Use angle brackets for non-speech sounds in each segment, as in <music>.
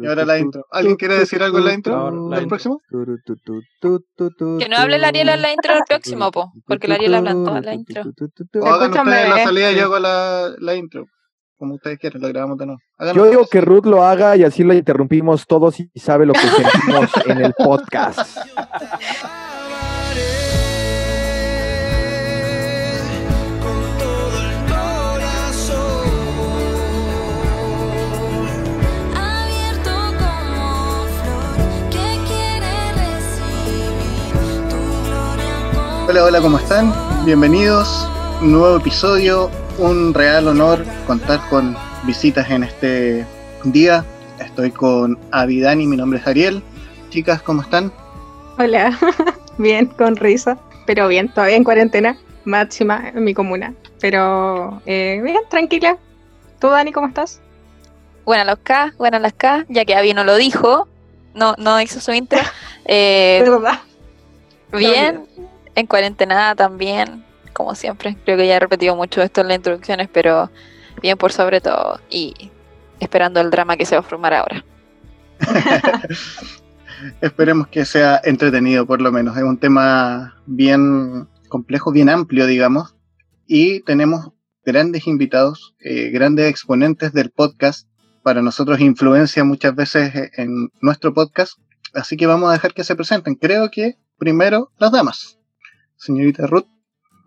Y ahora la intro. ¿Alguien quiere decir algo en la intro del próximo? Que no hable la Ariela en la intro del próximo, po, porque la Ariela habla en toda la intro. O hagan ustedes la salida y yo hago la, la intro. Como ustedes quieran, lo grabamos de nuevo. Yo digo que Ruth lo haga y así lo interrumpimos todos y sabe lo que sentimos en el podcast. <laughs> Hola, hola, ¿cómo están? Bienvenidos. Un nuevo episodio. Un real honor contar con visitas en este día. Estoy con Avidani, mi nombre es Ariel. Chicas, ¿cómo están? Hola, <laughs> bien, con risa, pero bien, todavía en cuarentena máxima en mi comuna. Pero eh, bien, tranquila. ¿Tú, Dani, cómo estás? Buenas las K, buenas las K, ya que Avi no lo dijo, no, no hizo su intro. <laughs> Eh, ¿Verdad? bien, en cuarentena también, como siempre. Creo que ya he repetido mucho esto en las introducciones, pero bien por sobre todo y esperando el drama que se va a formar ahora. <laughs> Esperemos que sea entretenido por lo menos. Es un tema bien complejo, bien amplio, digamos. Y tenemos grandes invitados, eh, grandes exponentes del podcast. Para nosotros influencia muchas veces en nuestro podcast. Así que vamos a dejar que se presenten. Creo que primero las damas. Señorita Ruth.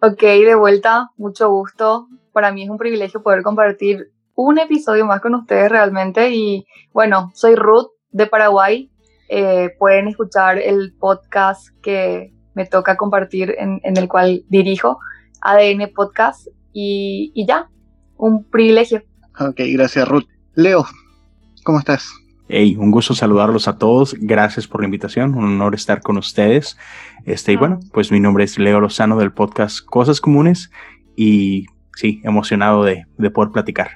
Ok, de vuelta, mucho gusto. Para mí es un privilegio poder compartir un episodio más con ustedes realmente. Y bueno, soy Ruth de Paraguay. Eh, pueden escuchar el podcast que me toca compartir en, en el cual dirijo, ADN Podcast. Y, y ya, un privilegio. Ok, gracias Ruth. Leo, ¿cómo estás? Hey, un gusto saludarlos a todos. Gracias por la invitación. Un honor estar con ustedes. Este, y bueno, pues mi nombre es Leo Lozano del podcast Cosas Comunes y sí, emocionado de, de poder platicar.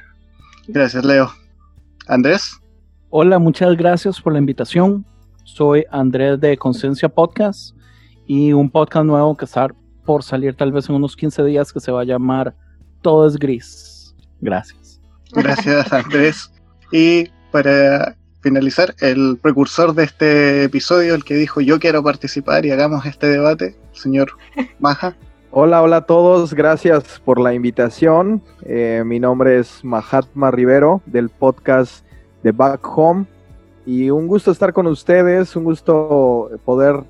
Gracias, Leo. Andrés. Hola, muchas gracias por la invitación. Soy Andrés de Conciencia Podcast y un podcast nuevo que está por salir tal vez en unos 15 días que se va a llamar Todo es Gris. Gracias. Gracias, Andrés. Y para finalizar, el precursor de este episodio, el que dijo yo quiero participar y hagamos este debate, señor <laughs> Maja. Hola, hola a todos, gracias por la invitación. Eh, mi nombre es Mahatma Rivero del podcast de Back Home y un gusto estar con ustedes, un gusto poder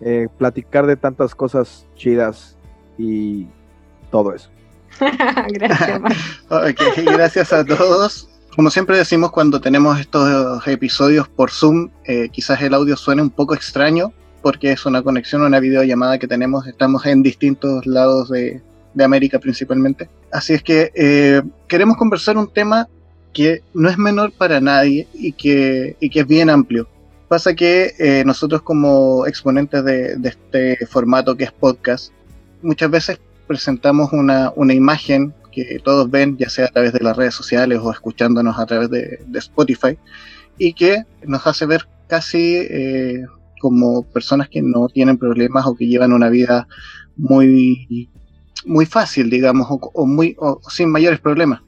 eh, platicar de tantas cosas chidas y todo eso. <laughs> Gracias, <laughs> okay, gracias a todos. Como siempre decimos cuando tenemos estos episodios por Zoom, eh, quizás el audio suene un poco extraño porque es una conexión, una videollamada que tenemos, estamos en distintos lados de, de América principalmente. Así es que eh, queremos conversar un tema que no es menor para nadie y que, y que es bien amplio. Pasa que eh, nosotros como exponentes de, de, este formato que es podcast, muchas veces presentamos una, una imagen que todos ven, ya sea a través de las redes sociales o escuchándonos a través de, Spotify, y que nos hace ver casi eh, como personas que no tienen problemas o que llevan una vida muy, muy fácil, digamos, o, muy, sin mayores problemas.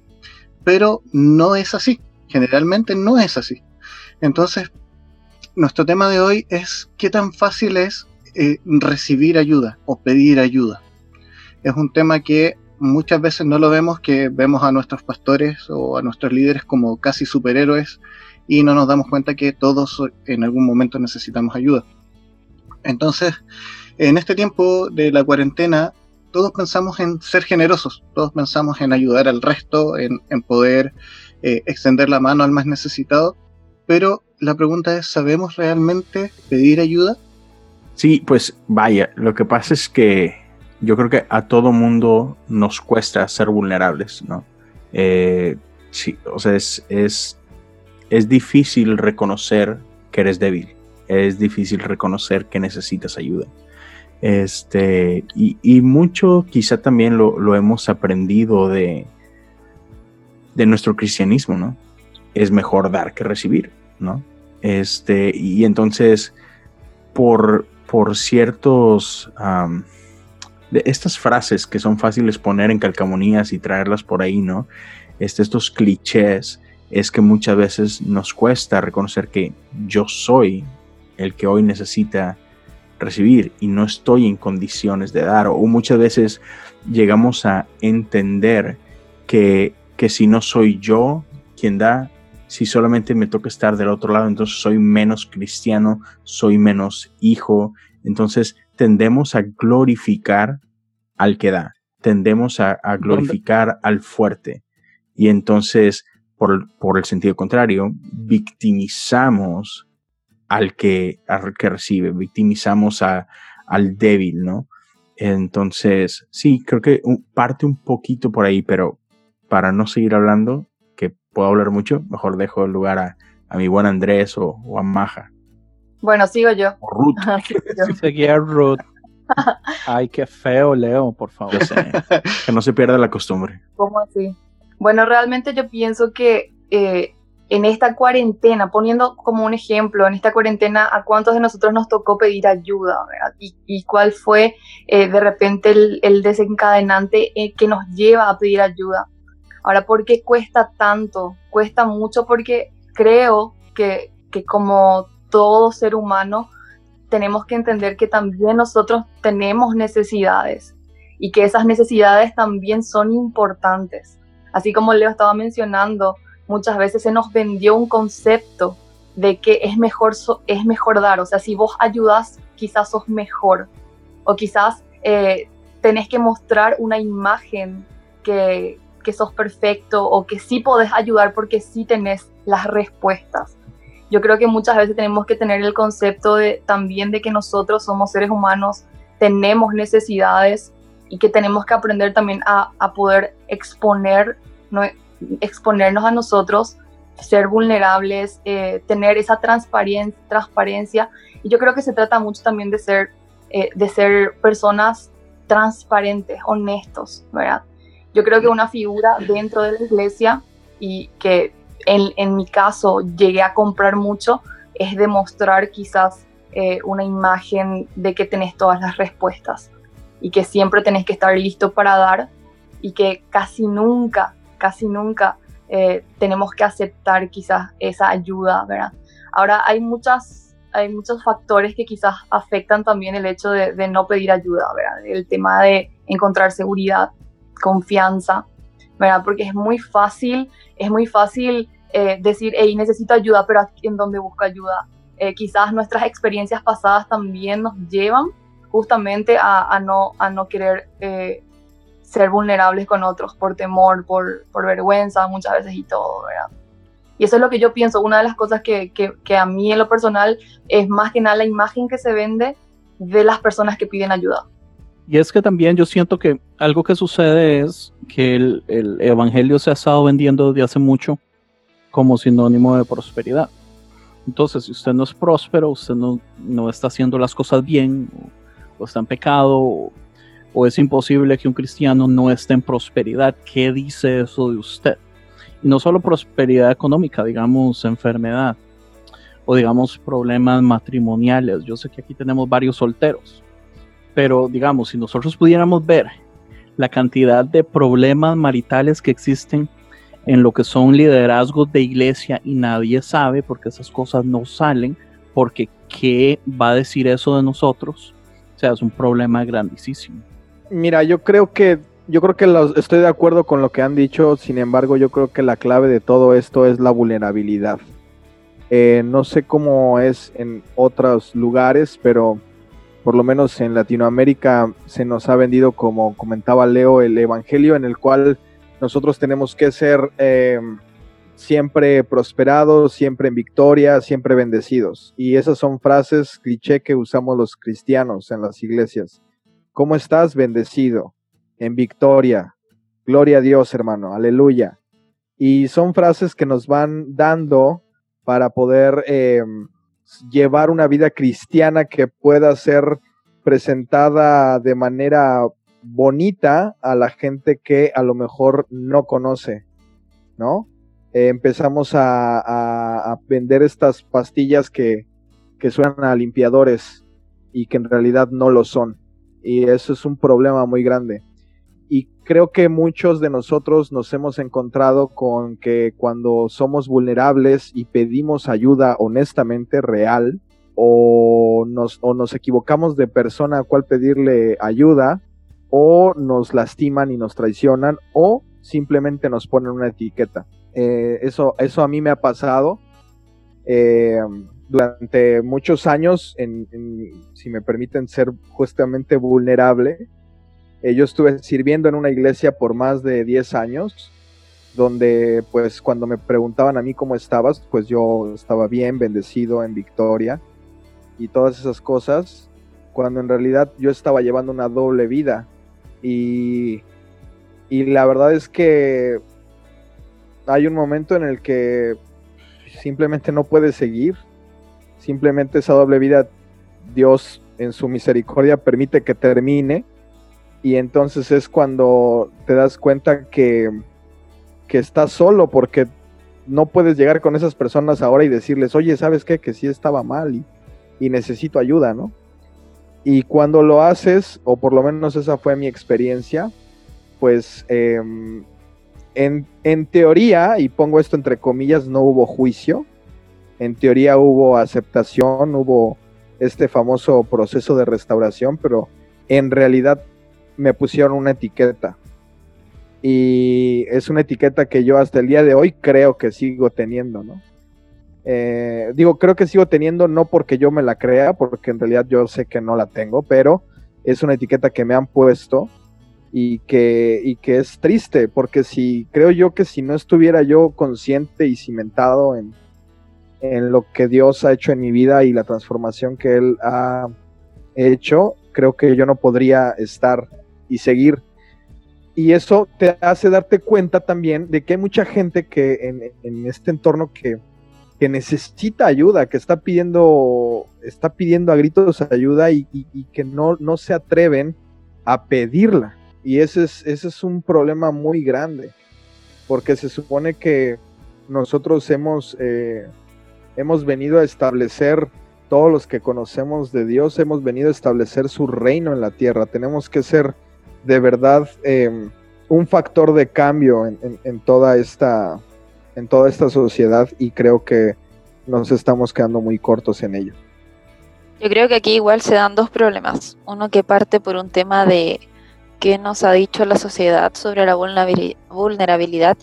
Pero no es así, generalmente no es así. Entonces, nuestro tema de hoy es qué tan fácil es eh, recibir ayuda o pedir ayuda. Es un tema que muchas veces no lo vemos, que vemos a nuestros pastores o a nuestros líderes como casi superhéroes y no nos damos cuenta que todos en algún momento necesitamos ayuda. Entonces, en este tiempo de la cuarentena, todos pensamos en ser generosos, todos pensamos en ayudar al resto, en, poder eh, extender la mano al más necesitado, pero la pregunta es, ¿sabemos realmente pedir ayuda? Sí, pues vaya, lo que pasa es que yo creo que a todo mundo nos cuesta ser vulnerables, ¿no? Eh, sí, o sea, es, es, es difícil reconocer que eres débil, es difícil reconocer que necesitas ayuda. Este, y, y mucho quizá también lo, lo, hemos aprendido de, de nuestro cristianismo, ¿no? Es mejor dar que recibir, ¿no? Este, y entonces, por, por ciertos, de estas frases que son fáciles poner en calcamonías y traerlas por ahí, ¿no? Este, estos clichés, es que muchas veces nos cuesta reconocer que yo soy el que hoy necesita recibir y no estoy en condiciones de dar. O muchas veces llegamos a entender que, que si no soy yo quien da, si solamente me toca estar del otro lado, entonces soy menos cristiano, soy menos hijo. Entonces tendemos a glorificar al que da, tendemos a, glorificar al fuerte. Y entonces, por, por, el sentido contrario, victimizamos al que, al que recibe, victimizamos a, al débil, ¿no? Entonces, sí, creo que parte un poquito por ahí, pero para no seguir hablando, puedo hablar mucho, mejor dejo el lugar a, mi buen Andrés o, a Maja. Bueno, sigo yo. O Ruth. <laughs> Seguía Ruth. <laughs> Ay, qué feo, Leo, por favor. que no se pierda la costumbre. ¿Cómo así? Bueno, realmente yo pienso que eh, en esta cuarentena, poniendo como un ejemplo, en esta cuarentena, ¿a cuántos de nosotros nos tocó pedir ayuda? Y, cuál fue eh, de repente el, desencadenante eh, que nos lleva a pedir ayuda? Ahora, ¿por qué cuesta tanto? Cuesta mucho porque creo que, como todo ser humano tenemos que entender que también nosotros tenemos necesidades y que esas necesidades también son importantes. Así como Leo estaba mencionando, muchas veces se nos vendió un concepto de que es mejor, es mejor dar, o sea, si vos ayudas, quizás sos mejor, o quizás eh, tenés que mostrar una imagen que, que sos perfecto o que sí podés ayudar porque sí tenés las respuestas. Yo creo que muchas veces tenemos que tener el concepto de, también de que nosotros somos seres humanos, tenemos necesidades y que tenemos que aprender también a, a poder exponer, ¿no? exponernos a nosotros, ser vulnerables, eh, tener esa transparencia, transparencia. Y yo creo que se trata mucho también de ser, eh, de ser personas transparentes, honestos, ¿verdad? Yo creo que una figura dentro de la iglesia y que en, en mi caso llegué a comprar mucho es demostrar quizás eh, una imagen de que tenés todas las respuestas y que siempre tenés que estar listo para dar y que casi nunca, casi nunca eh, tenemos que aceptar quizás esa ayuda, ¿verdad? Ahora hay muchas, hay muchos factores que quizás afectan también el hecho de, de no pedir ayuda, ¿verdad? El tema de encontrar seguridad, confianza, ¿verdad? Porque es muy fácil, es muy fácil eh, decir, hey, necesito ayuda, pero ¿en dónde busco ayuda? Eh, quizás nuestras experiencias pasadas también nos llevan justamente a, no, a no querer eh, ser vulnerables con otros por temor, por, por, vergüenza muchas veces y todo, ¿verdad? Y eso es lo que yo pienso, una de las cosas que, que, que a mí en lo personal es más que nada la imagen que se vende de las personas que piden ayuda. Y es que también yo siento que algo que sucede es que el, Evangelio se ha estado vendiendo desde hace mucho como sinónimo de prosperidad. Entonces, si usted no es próspero, usted no, no está haciendo las cosas bien, o, está en pecado, o, o, es imposible que un cristiano no esté en prosperidad. ¿Qué dice eso de usted? Y no solo prosperidad económica, digamos enfermedad, o digamos problemas matrimoniales. Yo sé que aquí tenemos varios solteros pero digamos, si nosotros pudiéramos ver la cantidad de problemas maritales que existen en lo que son liderazgos de iglesia y nadie sabe porque esas cosas no salen, porque ¿qué va a decir eso de nosotros? O sea, es un problema grandísimo. Mira, yo creo que yo creo que estoy de acuerdo con lo que han dicho, sin embargo, yo creo que la clave de todo esto es la vulnerabilidad. Eh, no sé cómo es en otros lugares, pero por lo menos en Latinoamérica se nos ha vendido, como comentaba Leo, el Evangelio en el cual nosotros tenemos que ser eh, siempre prosperados, siempre en victoria, siempre bendecidos. Y esas son frases cliché que usamos los cristianos en las iglesias. ¿Cómo estás? Bendecido, en victoria. Gloria a Dios, hermano, aleluya. Y son frases que nos van dando para poder eh, llevar una vida cristiana que pueda ser presentada de manera bonita a la gente que a lo mejor no conoce, ¿no? Eh, empezamos a, vender estas pastillas que, que suenan a limpiadores y que en realidad no lo son. Y eso es un problema muy grande. Y creo que muchos de nosotros nos hemos encontrado con que cuando somos vulnerables y pedimos ayuda honestamente real, o nos, o nos equivocamos de persona a cual pedirle ayuda, o nos lastiman y nos traicionan, o simplemente nos ponen una etiqueta. Eh, eso, eso a mí me ha pasado eh, durante muchos años, en, si me permiten ser justamente vulnerable. Yo estuve sirviendo en una iglesia por más de 10 años, donde pues cuando me preguntaban a mí cómo estabas, pues yo estaba bien, bendecido, en victoria y todas esas cosas, cuando en realidad yo estaba llevando una doble vida. Y, y la verdad es que hay un momento en el que simplemente no puedes seguir, simplemente esa doble vida Dios en su misericordia permite que termine y entonces es cuando te das cuenta que, que estás solo porque no puedes llegar con esas personas ahora y decirles, oye, ¿sabes qué? Que sí estaba mal y, y necesito ayuda, ¿no? Y cuando lo haces, o por lo menos esa fue mi experiencia, pues em, en, en, teoría, y pongo esto entre comillas, no hubo juicio. En teoría hubo aceptación, hubo este famoso proceso de restauración, pero en realidad me pusieron una etiqueta. Y es una etiqueta que yo hasta el día de hoy creo que sigo teniendo, ¿no? Eh, digo, creo que sigo teniendo no porque yo me la crea, porque en realidad yo sé que no la tengo, pero es una etiqueta que me han puesto y que, y que es triste, porque si creo yo que si no estuviera yo consciente y cimentado en, en lo que Dios ha hecho en mi vida y la transformación que Él ha hecho, creo que yo no podría estar y seguir. Y eso te hace darte cuenta también de que hay mucha gente que en, este entorno que, que necesita ayuda, que está pidiendo, está pidiendo a gritos ayuda y, que no, no se atreven a pedirla. Y ese es, ese es un problema muy grande, porque se supone que nosotros hemos, eh, hemos venido a establecer, todos los que conocemos de Dios, hemos venido a establecer su reino en la tierra. Tenemos que ser de verdad em, un factor de cambio en toda esta en toda esta sociedad y creo que nos estamos quedando muy cortos en ello. Yo creo que aquí igual se dan dos problemas. Uno que parte por un tema de qué nos ha dicho la sociedad sobre la vulnerabilidad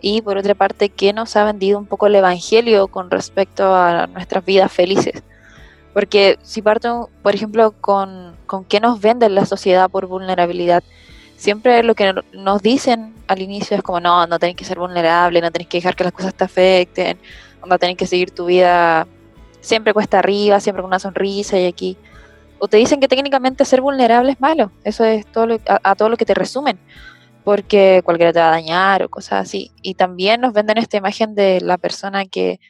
y por otra parte qué nos ha vendido un poco el Evangelio con respecto a nuestras vidas felices. Porque si parto, por ejemplo, con, con qué nos vende la sociedad por vulnerabilidad, siempre lo que nos dicen al inicio es como, no, no tenés que ser vulnerable, no tenés que dejar que las cosas te afecten, no tenés que seguir tu vida siempre cuesta arriba, siempre con una sonrisa y aquí. O te dicen que técnicamente ser vulnerable es malo, eso es todo a, todo lo que te resumen, porque cualquiera te va a dañar o cosas así. Y también nos venden esta imagen de la persona que,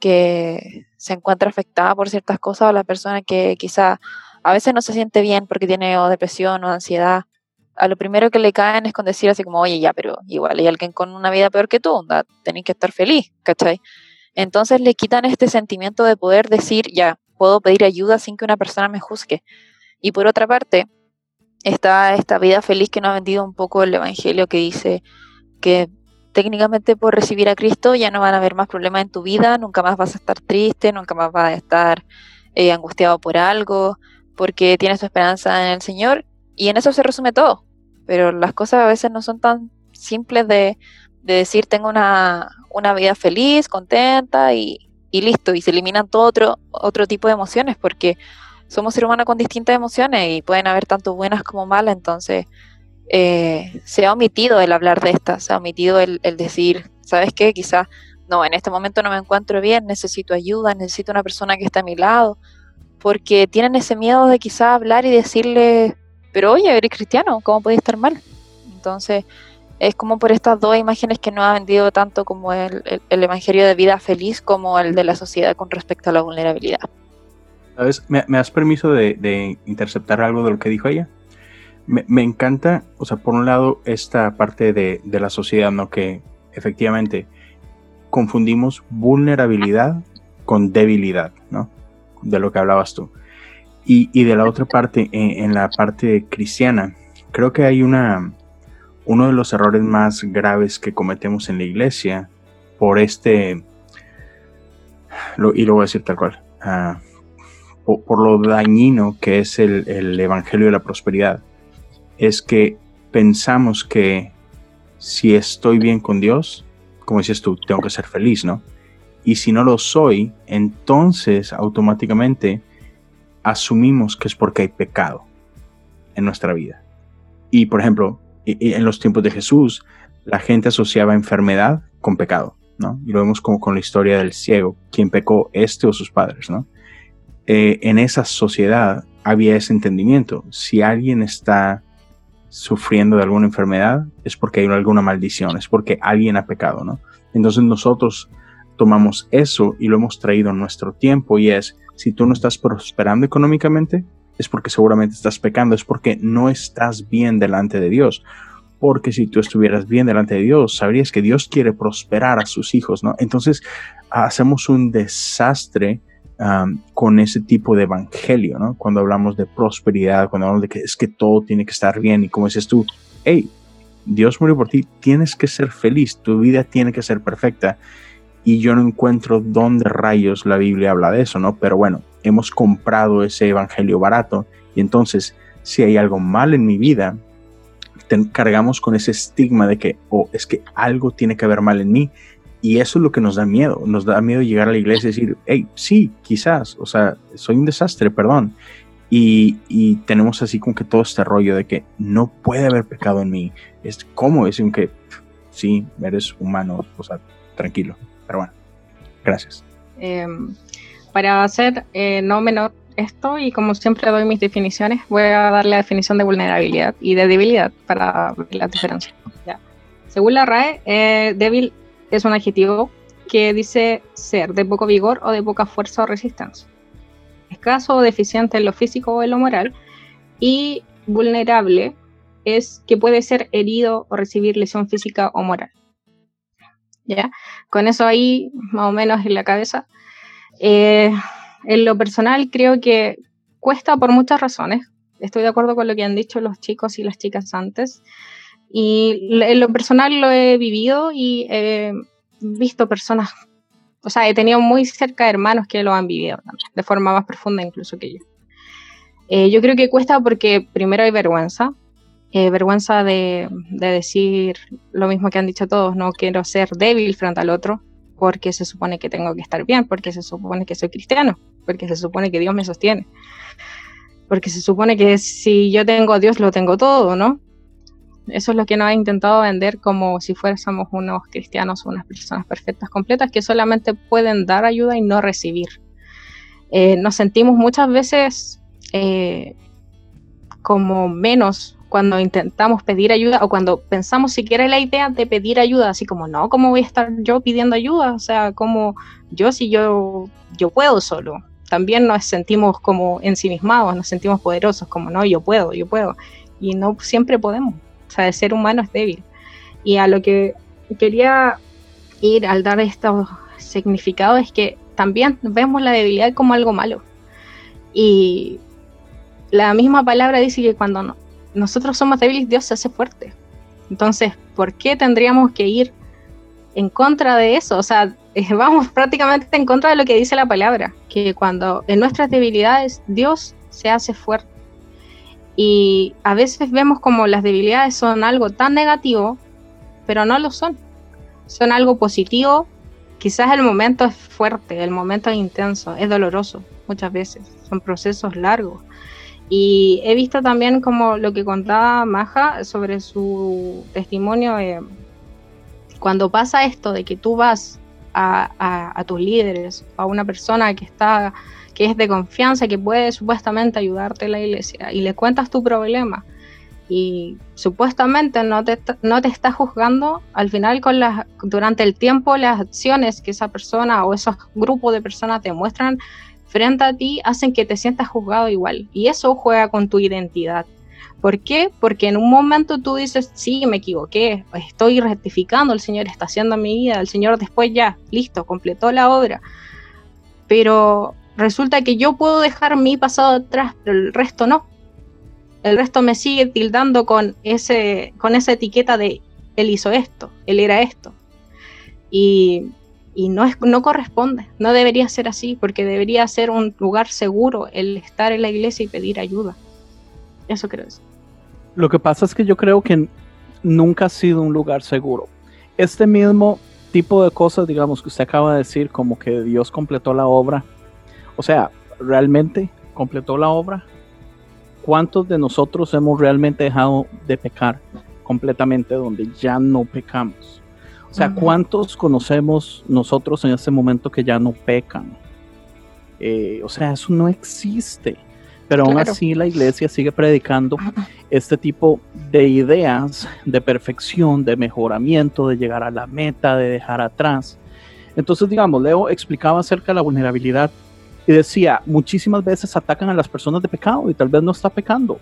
que se encuentra afectada por ciertas cosas o la persona que quizá a veces no se siente bien porque tiene depresión o ansiedad a lo primero que le caen es con decir así como, oye, ya, pero igual hay alguien con una vida peor que tú, tenés que estar feliz, ¿cachai? Entonces le quitan este sentimiento de poder decir, ya, puedo pedir ayuda sin que una persona me juzgue. Y por otra parte, está esta vida feliz que nos ha vendido un poco el Evangelio que dice que técnicamente por recibir a Cristo ya no van a haber más problemas en tu vida, nunca más vas a estar triste, nunca más vas a estar eh, angustiado por algo, porque tienes tu esperanza en el Señor y en eso se resume todo. Pero las cosas a veces no son tan simples de, decir tengo una, vida feliz, contenta y, listo. Y se eliminan todo otro, otro tipo de emociones porque somos seres humanos con distintas emociones y pueden haber tanto buenas como malas. Entonces eh, se ha omitido el hablar de estas, se ha omitido el, el decir, ¿sabes qué? Quizás no, en este momento no me encuentro bien, necesito ayuda, necesito una persona que esté a mi lado, porque tienen ese miedo de quizás hablar y decirle pero oye, eres cristiano, ¿cómo puede estar mal? Entonces, es como por estas dos imágenes que no ha vendido tanto como el, Evangelio de vida feliz como el de la sociedad con respecto a la vulnerabilidad. ¿Sabes? ¿Me, das permiso de, interceptar algo de lo que dijo ella? Me, encanta, o sea, por un lado, esta parte de, la sociedad, ¿no? Que efectivamente confundimos vulnerabilidad con debilidad, ¿no? De lo que hablabas tú. Y, de la otra parte, en, la parte cristiana, creo que hay una, uno de los errores más graves que cometemos en la iglesia por este, y lo voy a decir tal cual, ah, por, lo dañino que es el, el Evangelio de la Prosperidad, es que pensamos que si estoy bien con Dios, como dices tú, tengo que ser feliz, ¿no? Y si no lo soy, entonces automáticamente asumimos que es porque hay pecado en nuestra vida. Y por ejemplo, en los tiempos de Jesús, la gente asociaba enfermedad con pecado, ¿no? Y lo vemos como con la historia del ciego, quien pecó, este o sus padres, ¿no? Eh, en esa sociedad había ese entendimiento. Si alguien está sufriendo de alguna enfermedad, es porque hay alguna maldición, es porque alguien ha pecado, ¿no? Entonces nosotros tomamos eso y lo hemos traído en nuestro tiempo y es, si tú no estás prosperando económicamente, es porque seguramente estás pecando, es porque no estás bien delante de Dios. Porque si tú estuvieras bien delante de Dios, sabrías que Dios quiere prosperar a sus hijos, ¿no? Entonces hacemos un desastre con ese tipo de evangelio, ¿no? Cuando hablamos de prosperidad, cuando hablamos de que es que todo tiene que estar bien y como dices tú, hey, Dios murió por ti, tienes que ser feliz, tu vida tiene que ser perfecta. Y yo no encuentro dónde rayos la Biblia habla de eso, ¿no? Pero bueno, hemos comprado ese evangelio barato y entonces si hay algo mal en mi vida, cargamos con ese estigma de que, oh, es que algo tiene que haber mal en mí y eso es lo que nos da miedo. Nos da miedo llegar a la iglesia y decir, hey, sí, quizás, o sea, soy un desastre, perdón. Y, y, tenemos así como que todo este rollo de que no puede haber pecado en mí. Es como es que sí, eres humano, o sea, tranquilo. Pero bueno, gracias. Em, para hacer eh, no menor esto, y como siempre doy mis definiciones, voy a dar la definición de vulnerabilidad y de debilidad para ver la diferencia. Según la RAE, eh, débil es un adjetivo que dice ser de poco vigor o de poca fuerza o resistencia. Escaso o deficiente en lo físico o en lo moral. Y vulnerable es que puede ser herido o recibir lesión física o moral. ¿Ya? Con eso ahí, más o menos en la cabeza. Eh, en lo personal, creo que cuesta por muchas razones. Estoy de acuerdo con lo que han dicho los chicos y las chicas antes. Y en lo personal lo he vivido y he visto personas, o sea, he tenido muy cerca hermanos que lo han vivido de forma más profunda incluso que yo. Eh, yo creo que cuesta porque primero hay vergüenza, eh, vergüenza de, de, decir lo mismo que han dicho todos, no quiero ser débil frente al otro, porque se supone que tengo que estar bien, porque se supone que soy cristiano, porque se supone que Dios me sostiene, porque se supone que si yo tengo a Dios lo tengo todo, ¿no? Eso es lo que nos ha intentado vender como si fuésemos unos cristianos o unas personas perfectas, completas, que solamente pueden dar ayuda y no recibir. Eh, nos sentimos muchas veces eh, como menos cuando intentamos pedir ayuda o cuando pensamos siquiera en la idea de pedir ayuda, así como, no, ¿cómo voy a estar yo pidiendo ayuda? O sea, como yo si yo, yo puedo solo. También nos sentimos como ensimismados, nos sentimos poderosos, como, no, yo puedo, yo puedo. Y no siempre podemos. Sea, el ser humano es débil. Y a lo que quería ir al dar estos significados es que también vemos la debilidad como algo malo. Y la misma palabra dice que cuando nosotros somos débiles, Dios se hace fuerte. Entonces, ¿por qué tendríamos que ir en contra de eso? O sea, <laughs> vamos prácticamente en contra de lo que dice la palabra, que cuando en nuestras debilidades Dios se hace fuerte. Y a veces vemos como las debilidades son algo tan negativo, pero no lo son. Son algo positivo. Quizás el momento es fuerte, el momento es intenso, es doloroso muchas veces. Son procesos largos. Y he visto también como lo que contaba Maja sobre su testimonio. Eh, cuando pasa esto de que tú vas a, a tus líderes, a una persona que está que es de confianza, que puede supuestamente ayudarte en la iglesia, y le cuentas tu problema, y supuestamente no te, no te está juzgando, al final con las, durante el tiempo las acciones que esa persona o esos grupos de personas te muestran frente a ti hacen que te sientas juzgado igual. Y eso juega con tu identidad. ¿Por qué? Porque en un momento tú dices, sí, me equivoqué, estoy rectificando, el Señor está haciendo mi vida, el Señor después ya, listo, completó la obra. Pero resulta que yo puedo dejar mi pasado atrás, pero el resto no. el resto me sigue tildando con, ese, con esa etiqueta de él hizo esto, él era esto. Y, no, es, no corresponde, no debería ser así, porque debería ser un lugar seguro el estar en la iglesia y pedir ayuda. Eso creo. Lo que pasa es que yo creo que nunca ha sido un lugar seguro. Este mismo tipo de cosas, digamos, que usted acaba de decir, como que Dios completó la obra. O sea, ¿realmente completó la obra? ¿Cuántos de nosotros hemos realmente dejado de pecar completamente donde ya no pecamos? O sea, ¿cuántos conocemos nosotros en este momento que ya no pecan? Eh, o sea, eso no existe. Pero aún así la iglesia sigue predicando este tipo de ideas de perfección, de mejoramiento, de llegar a la meta, de dejar atrás. Entonces, digamos, Leo explicaba acerca de la vulnerabilidad y decía, muchísimas veces atacan a las personas de pecado y tal vez no está pecando,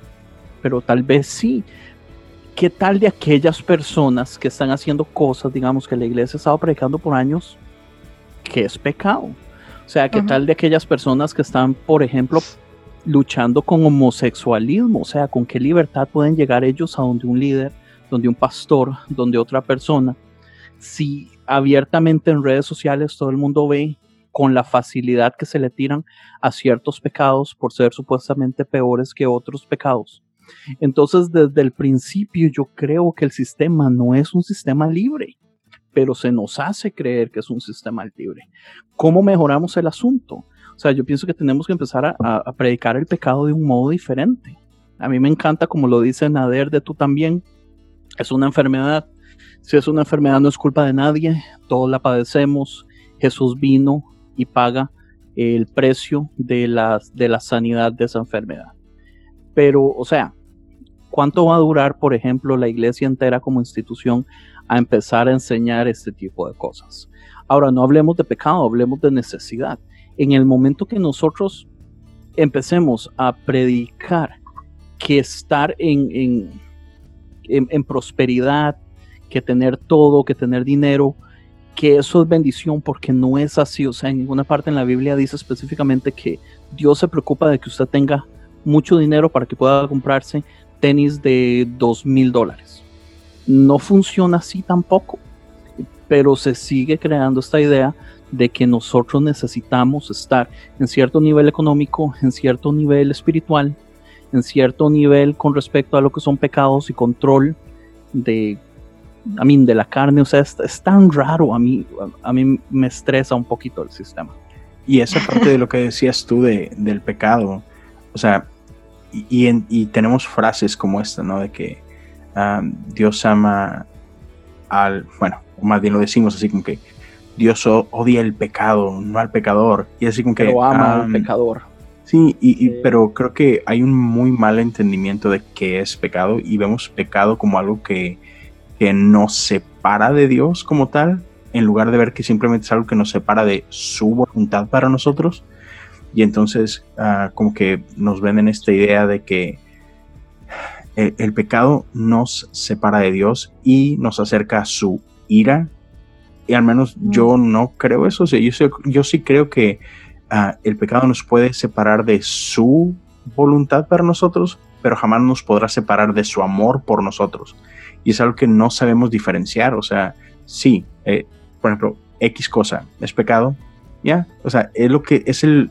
pero tal vez sí. ¿Qué tal de aquellas personas que están haciendo cosas, digamos, que la iglesia ha estado predicando por años, que es pecado? O sea, ¿qué tal de aquellas personas que están, por ejemplo, luchando con homosexualismo, o sea, con qué libertad pueden llegar ellos a donde un líder, donde un pastor, donde otra persona, si abiertamente en redes sociales todo el mundo ve con la facilidad que se le tiran a ciertos pecados por ser supuestamente peores que otros pecados. Entonces, desde el principio yo creo que el sistema no es un sistema libre, pero se nos hace creer que es un sistema libre. ¿Cómo mejoramos el asunto? O sea, yo pienso que tenemos que empezar a, predicar el pecado de un modo diferente. A mí me encanta, como lo dice Nader de tú también, es una enfermedad. Si es una enfermedad no es culpa de nadie, todos la padecemos. Jesús vino y paga el precio de la, de la sanidad de esa enfermedad. Pero, o sea, ¿cuánto va a durar, por ejemplo, la iglesia entera como institución a empezar a enseñar este tipo de cosas? Ahora, no hablemos de pecado, hablemos de necesidad en el momento que nosotros empecemos a predicar que estar en, en, prosperidad, que tener todo, que tener dinero, que eso es bendición porque no es así. O sea, en ninguna parte en la Biblia dice específicamente que Dios se preocupa de que usted tenga mucho dinero para que pueda comprarse tenis de dos mil dólares. No funciona así tampoco, pero se sigue creando esta idea de que nosotros necesitamos estar en cierto nivel económico, en cierto nivel espiritual, en cierto nivel con respecto a lo que son pecados y control de, a mí, de la carne. O sea, es, tan raro, a mí, a mí me estresa un poquito el sistema. Y esa parte de lo que decías tú de, del pecado, o sea, y, y, tenemos frases como esta, ¿no? De que ah, Dios ama al, bueno, más bien lo decimos así como que Dios odia el pecado, no al pecador. Y así como que... Pero ama al pecador. Sí, y, pero creo que hay un muy mal entendimiento de qué es pecado y vemos pecado como algo que, que nos separa de Dios como tal, en lugar de ver que simplemente es algo que nos separa de su voluntad para nosotros. Y entonces ah, como que nos venden esta idea de que el, el, pecado nos separa de Dios y nos acerca a su ira y al menos yo no creo eso. O sea, yo, yo sí creo que ah, el pecado nos puede separar de su voluntad para nosotros, pero jamás nos podrá separar de su amor por nosotros. Y es algo que no sabemos diferenciar. O sea, sí, eh, por ejemplo, X cosa es pecado, ¿ya? O sea, es lo que es el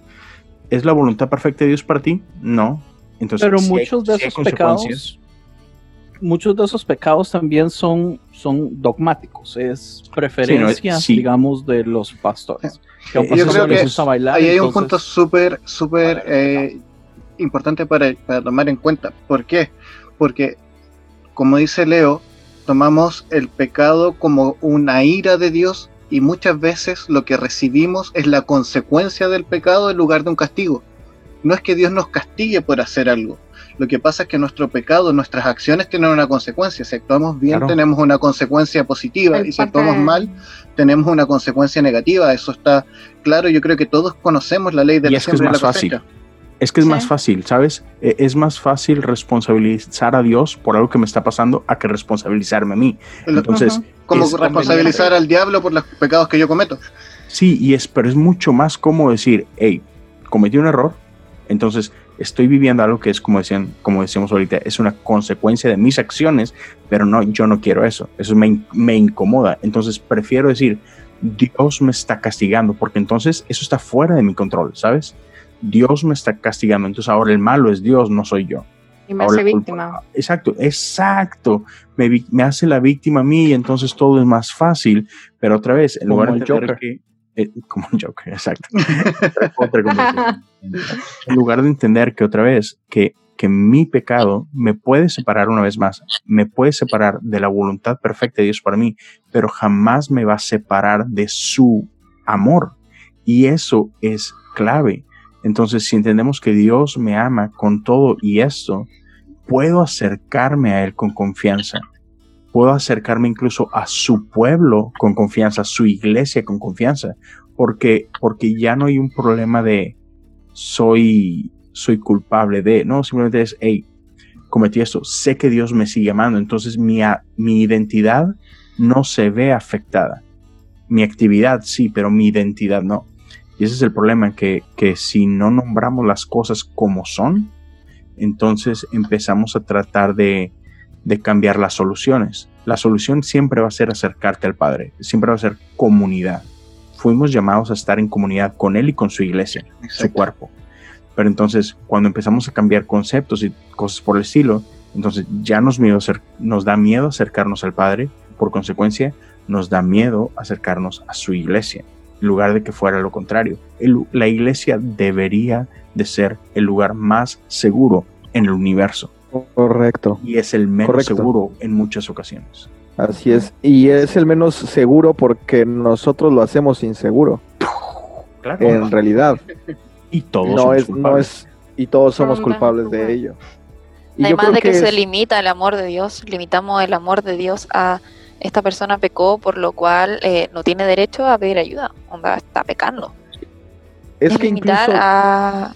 es la voluntad perfecta de Dios para ti, no. Entonces, pero muchos de esos pecados muchos de esos pecados también son, son dogmáticos, es preferencia, digamos, de los pastores. Yo creo que ahí hay un punto súper, súper eh, importante para, para tomar en cuenta. ¿Por qué? Porque, como dice Leo, tomamos el pecado como una ira de Dios y muchas veces lo que recibimos es la consecuencia del pecado en lugar de un castigo. No es que Dios nos castigue por hacer algo, lo que pasa es que nuestro pecado, nuestras acciones tienen una consecuencia. Si actuamos bien, tenemos una consecuencia positiva. y si actuamos mal, tenemos una consecuencia negativa. Eso está claro. Yo creo que todos conocemos la ley de y es que es más fácil. Es que es más fácil, ¿sabes? E, es más fácil responsabilizar a Dios por algo que me está pasando a que responsabilizarme a mí. Entonces, como responsabilizar al diablo por los pecados que yo cometo. Sí, y es, pero es mucho más como decir, hey, cometí un error, Entonces, estoy viviendo algo que es como decían, como decíamos ahorita, es una consecuencia de mis acciones, pero no, yo no quiero eso. Eso me, me incomoda. Entonces, prefiero decir, Dios me está castigando, porque entonces eso está fuera de mi control, ¿sabes? Dios me está castigando, entonces ahora el malo es Dios, no soy yo. Y me hace víctima. Exacto, exacto. Me, me, hace la víctima a mí y entonces todo es más fácil. Pero otra vez, en lugar de Joker. Que, eh, como un Joker, exacto. <laughs> en lugar de entender que otra vez, que, que mi pecado me puede separar una vez más, me puede separar de la voluntad perfecta de Dios para mí, pero jamás me va a separar de su amor. Y eso es clave. Entonces, si entendemos que Dios me ama con todo y esto, puedo acercarme a Él con confianza. Puedo acercarme incluso a su pueblo con confianza, a su iglesia con confianza, porque, porque ya no hay un problema de soy, soy culpable de, no, simplemente es, hey, cometí esto, sé que Dios me sigue amando, entonces mi, mi identidad no se ve afectada. Mi actividad sí, pero mi identidad no. Y ese es el problema, que, que si no nombramos las cosas como son, entonces empezamos a tratar de, de cambiar las soluciones. La solución siempre va a ser acercarte al Padre, siempre va a ser comunidad. Fuimos llamados a estar en comunidad con Él y con su iglesia, su cuerpo. Pero entonces, cuando empezamos a cambiar conceptos y cosas por el estilo, entonces ya nos, miedo, nos da miedo acercarnos al Padre, por consecuencia, nos da miedo acercarnos a su iglesia en lugar de que fuera lo contrario. la iglesia debería de ser el lugar más seguro en el universo. Correcto. Y es el menos seguro en muchas ocasiones. Así es. Y es el menos seguro porque nosotros lo hacemos inseguro. Claro. En realidad. Y todos no somos es, culpables. No es, y todos somos culpables de ello. Y Además de que, se limita el amor de Dios, limitamos el amor de Dios a esta persona pecó, por lo cual eh, no tiene derecho a pedir ayuda, onda, está pecando. Es, que limitar a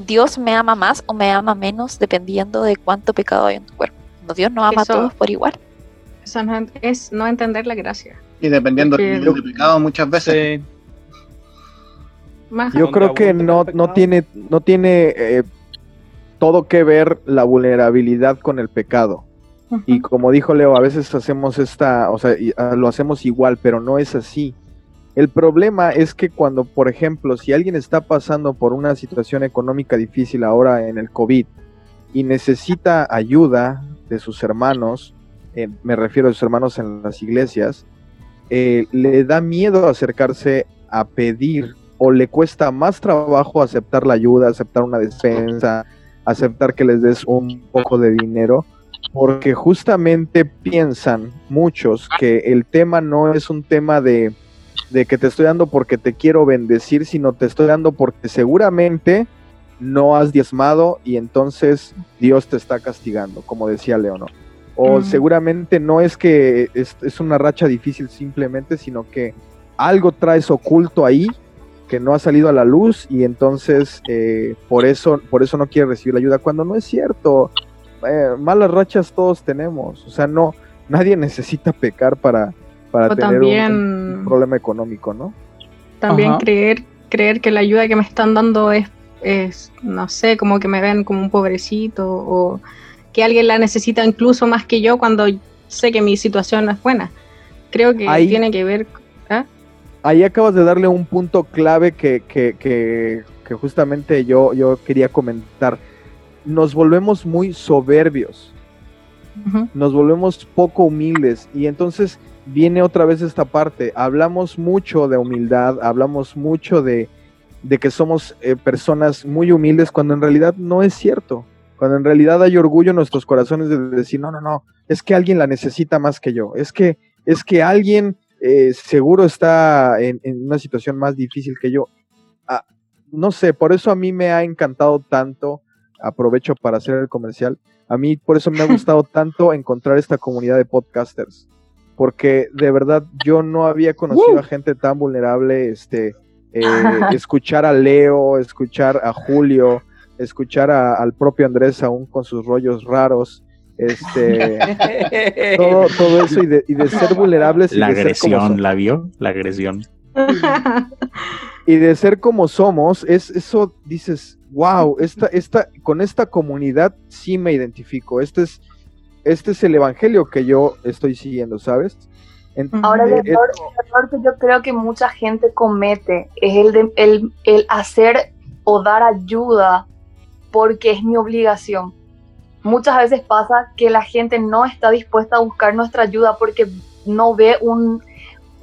Dios me ama más o me ama menos dependiendo de cuánto pecado hay en tu cuerpo. Dios no ama a todos por igual. Eso no, es no entender la gracia. Y dependiendo del pecado muchas veces. Yo creo que no, no tiene, no tiene eh, todo que ver la vulnerabilidad con el pecado. Y como dijo Leo, a veces hacemos esta, o sea, ah, lo hacemos igual, pero no es así. El problema es que cuando, por ejemplo, si alguien está pasando por una situación económica difícil ahora en el COVID y necesita ayuda de sus hermanos, eh, me refiero a sus hermanos en las iglesias, eh, le da miedo acercarse a pedir o le cuesta más trabajo aceptar la ayuda, aceptar una despensa, aceptar que les des un poco de dinero, porque justamente piensan muchos que el tema no es un tema de, que te estoy dando porque te quiero bendecir, sino te estoy dando porque seguramente no has diezmado y entonces Dios te está castigando, como decía Leonor. O seguramente no es que es, es, una racha difícil simplemente, sino que algo traes oculto ahí que no ha salido a la luz y entonces eh, por eso por eso no quiere recibir la ayuda cuando no es cierto eh, malas rachas todos tenemos, o sea, no, nadie necesita pecar para, para tener un, problema económico, ¿no? También creer, creer que la ayuda que me están dando es, es, no sé, como que me ven como un pobrecito o que alguien la necesita incluso más que yo cuando sé que mi situación no es buena. Creo que tiene que ver... ¿ah? Ahí acabas de darle un punto clave que, que, que, que justamente yo, yo quería comentar nos volvemos muy soberbios, nos volvemos poco humildes. Y entonces viene otra vez esta parte, hablamos mucho de humildad, hablamos mucho de, de que somos eh, personas muy humildes cuando en realidad no es cierto, cuando en realidad hay orgullo en nuestros corazones de decir, no, no, no, es que alguien la necesita más que yo, es que, es que alguien eh, seguro está en, una situación más difícil que yo. Ah, no sé, por eso a mí me ha encantado tanto aprovecho para hacer el comercial. A mí por eso me ha gustado <laughs> tanto encontrar esta comunidad de podcasters, porque de verdad yo no había conocido a gente tan vulnerable, este, eh, <laughs> escuchar a Leo, escuchar a Julio, escuchar al propio Andrés aún con sus rollos raros, este, <laughs> todo, todo eso y de, ser vulnerables. La agresión, ¿la vio? La agresión. Y de ser como somos, es eso dices, wow, esta, esta, con esta comunidad sí me identifico. Este es, este es el evangelio que yo estoy siguiendo, ¿sabes? Ahora el error, que yo creo que mucha gente comete es el de el, el hacer o dar ayuda porque es mi obligación. Muchas veces pasa que la gente no está dispuesta a buscar nuestra ayuda porque no ve un,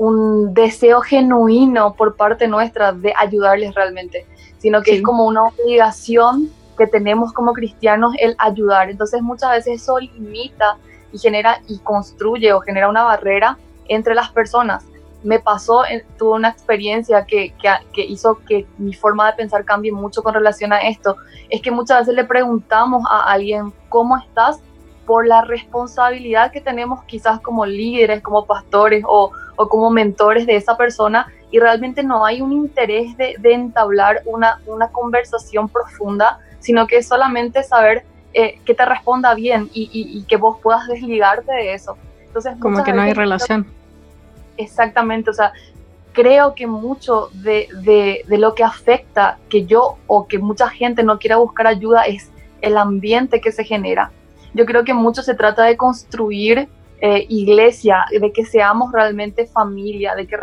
un deseo genuino por parte nuestra de ayudarles realmente, sino que es como una obligación que tenemos como cristianos el ayudar. Entonces muchas veces eso limita y genera y construye o genera una barrera entre las personas. Me pasó, tuve una experiencia que, que, que, hizo que mi forma de pensar cambie mucho con relación a esto. Es que muchas veces le preguntamos a alguien, ¿cómo estás? Por la responsabilidad que tenemos quizás como líderes, como pastores o, o como mentores de esa persona y realmente no hay un interés de, de entablar una, una, conversación profunda, sino que es solamente saber eh, que te responda bien y, y, y, que vos puedas desligarte de eso. Entonces, como que no hay relación. Exactamente, o sea, creo que mucho de, de, de lo que afecta que yo o que mucha gente no quiera buscar ayuda es el ambiente que se genera yo creo que mucho se trata de construir eh, iglesia, de que seamos realmente familia, de que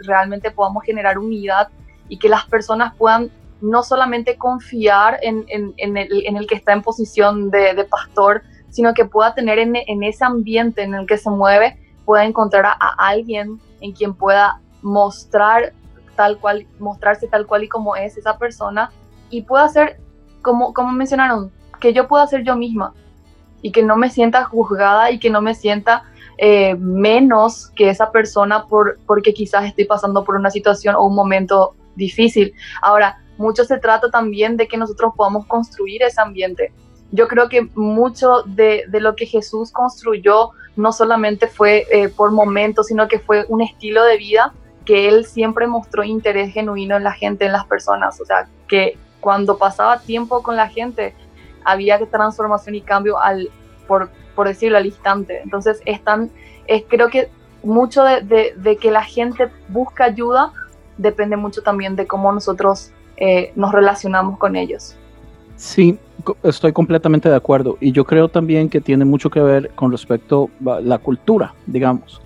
realmente podamos generar unidad y que las personas puedan no solamente confiar en, en, en, el, en el, que está en posición de, de pastor, sino que pueda tener en, ese ambiente en el que se mueve, pueda encontrar a, a, alguien en quien pueda mostrar tal cual, mostrarse tal cual y como es esa persona y pueda ser, como, como mencionaron, que yo pueda ser yo misma, y que no me sienta juzgada y que no me sienta eh, menos que esa persona por, porque quizás estoy pasando por una situación o un momento difícil. Ahora, mucho se trata también de que nosotros podamos construir ese ambiente. Yo creo que mucho de, de lo que Jesús construyó no solamente fue eh, por momentos, sino que fue un estilo de vida que él siempre mostró interés genuino en la gente, en las personas. O sea, que cuando pasaba tiempo con la gente, había transformación y cambio al, por, por decirlo, al instante. Entonces, es es, creo que mucho de, de, que la gente busca ayuda depende mucho también de cómo nosotros eh, nos relacionamos con ellos. Sí, estoy completamente de acuerdo. Y yo creo también que tiene mucho que ver con respecto a la cultura, digamos.